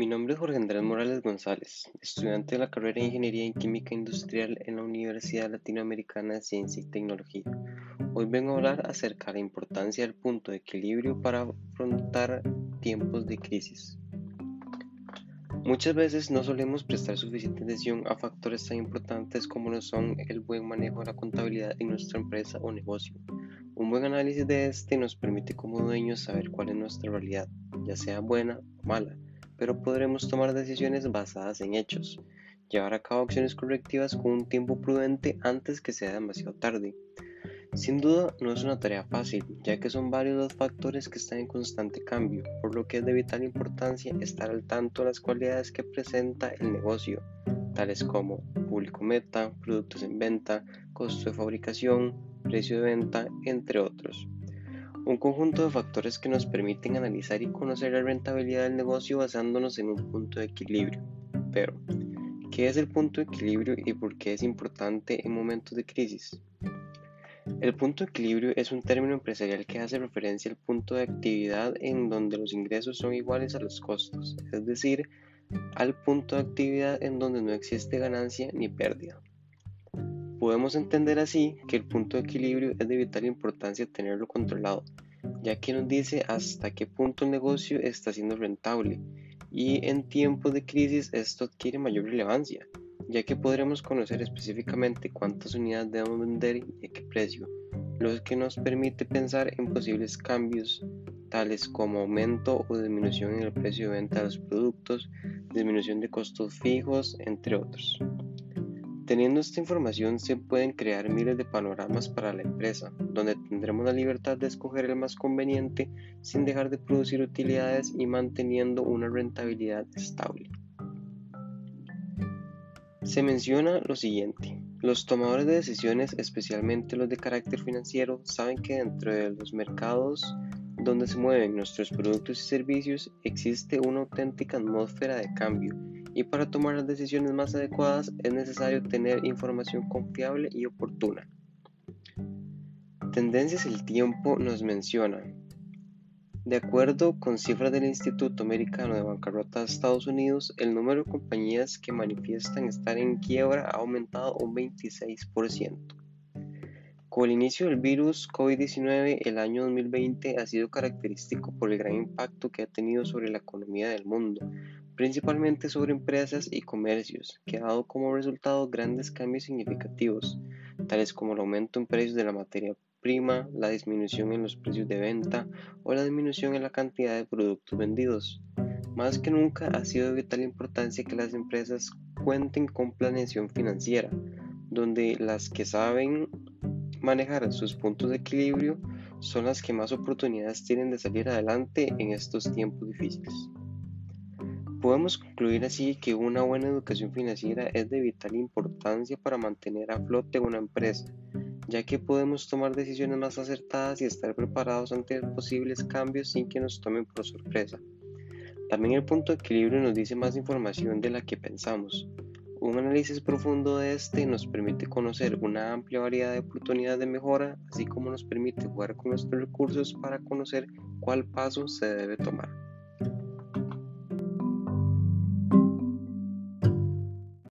Mi nombre es Jorge Andrés Morales González, estudiante de la carrera de Ingeniería en Química Industrial en la Universidad Latinoamericana de Ciencia y Tecnología. Hoy vengo a hablar acerca de la importancia del punto de equilibrio para afrontar tiempos de crisis. Muchas veces no solemos prestar suficiente atención a factores tan importantes como lo son el buen manejo de la contabilidad en nuestra empresa o negocio. Un buen análisis de este nos permite como dueños saber cuál es nuestra realidad, ya sea buena o mala pero podremos tomar decisiones basadas en hechos, llevar a cabo acciones correctivas con un tiempo prudente antes que sea demasiado tarde. Sin duda no es una tarea fácil, ya que son varios los factores que están en constante cambio, por lo que es de vital importancia estar al tanto de las cualidades que presenta el negocio, tales como público meta, productos en venta, costo de fabricación, precio de venta, entre otros un conjunto de factores que nos permiten analizar y conocer la rentabilidad del negocio basándonos en un punto de equilibrio. Pero, ¿qué es el punto de equilibrio y por qué es importante en momentos de crisis? El punto de equilibrio es un término empresarial que hace referencia al punto de actividad en donde los ingresos son iguales a los costos, es decir, al punto de actividad en donde no existe ganancia ni pérdida. Podemos entender así que el punto de equilibrio es de vital importancia tenerlo controlado, ya que nos dice hasta qué punto el negocio está siendo rentable y en tiempos de crisis esto adquiere mayor relevancia, ya que podremos conocer específicamente cuántas unidades debemos vender y a qué precio, lo que nos permite pensar en posibles cambios tales como aumento o disminución en el precio de venta de los productos, disminución de costos fijos, entre otros. Teniendo esta información se pueden crear miles de panoramas para la empresa, donde tendremos la libertad de escoger el más conveniente sin dejar de producir utilidades y manteniendo una rentabilidad estable. Se menciona lo siguiente. Los tomadores de decisiones, especialmente los de carácter financiero, saben que dentro de los mercados donde se mueven nuestros productos y servicios existe una auténtica atmósfera de cambio y para tomar las decisiones más adecuadas es necesario tener información confiable y oportuna. Tendencias el tiempo nos menciona. De acuerdo con cifras del Instituto Americano de Bancarrota de Estados Unidos, el número de compañías que manifiestan estar en quiebra ha aumentado un 26%. Con el inicio del virus COVID-19, el año 2020 ha sido característico por el gran impacto que ha tenido sobre la economía del mundo, principalmente sobre empresas y comercios, que ha dado como resultado grandes cambios significativos, tales como el aumento en precios de la materia prima, la disminución en los precios de venta o la disminución en la cantidad de productos vendidos. Más que nunca ha sido de vital importancia que las empresas cuenten con planeación financiera, donde las que saben manejar sus puntos de equilibrio son las que más oportunidades tienen de salir adelante en estos tiempos difíciles. Podemos concluir así que una buena educación financiera es de vital importancia para mantener a flote una empresa, ya que podemos tomar decisiones más acertadas y estar preparados ante posibles cambios sin que nos tomen por sorpresa. También el punto de equilibrio nos dice más información de la que pensamos, un análisis profundo de este nos permite conocer una amplia variedad de oportunidades de mejora, así como nos permite jugar con nuestros recursos para conocer cuál paso se debe tomar.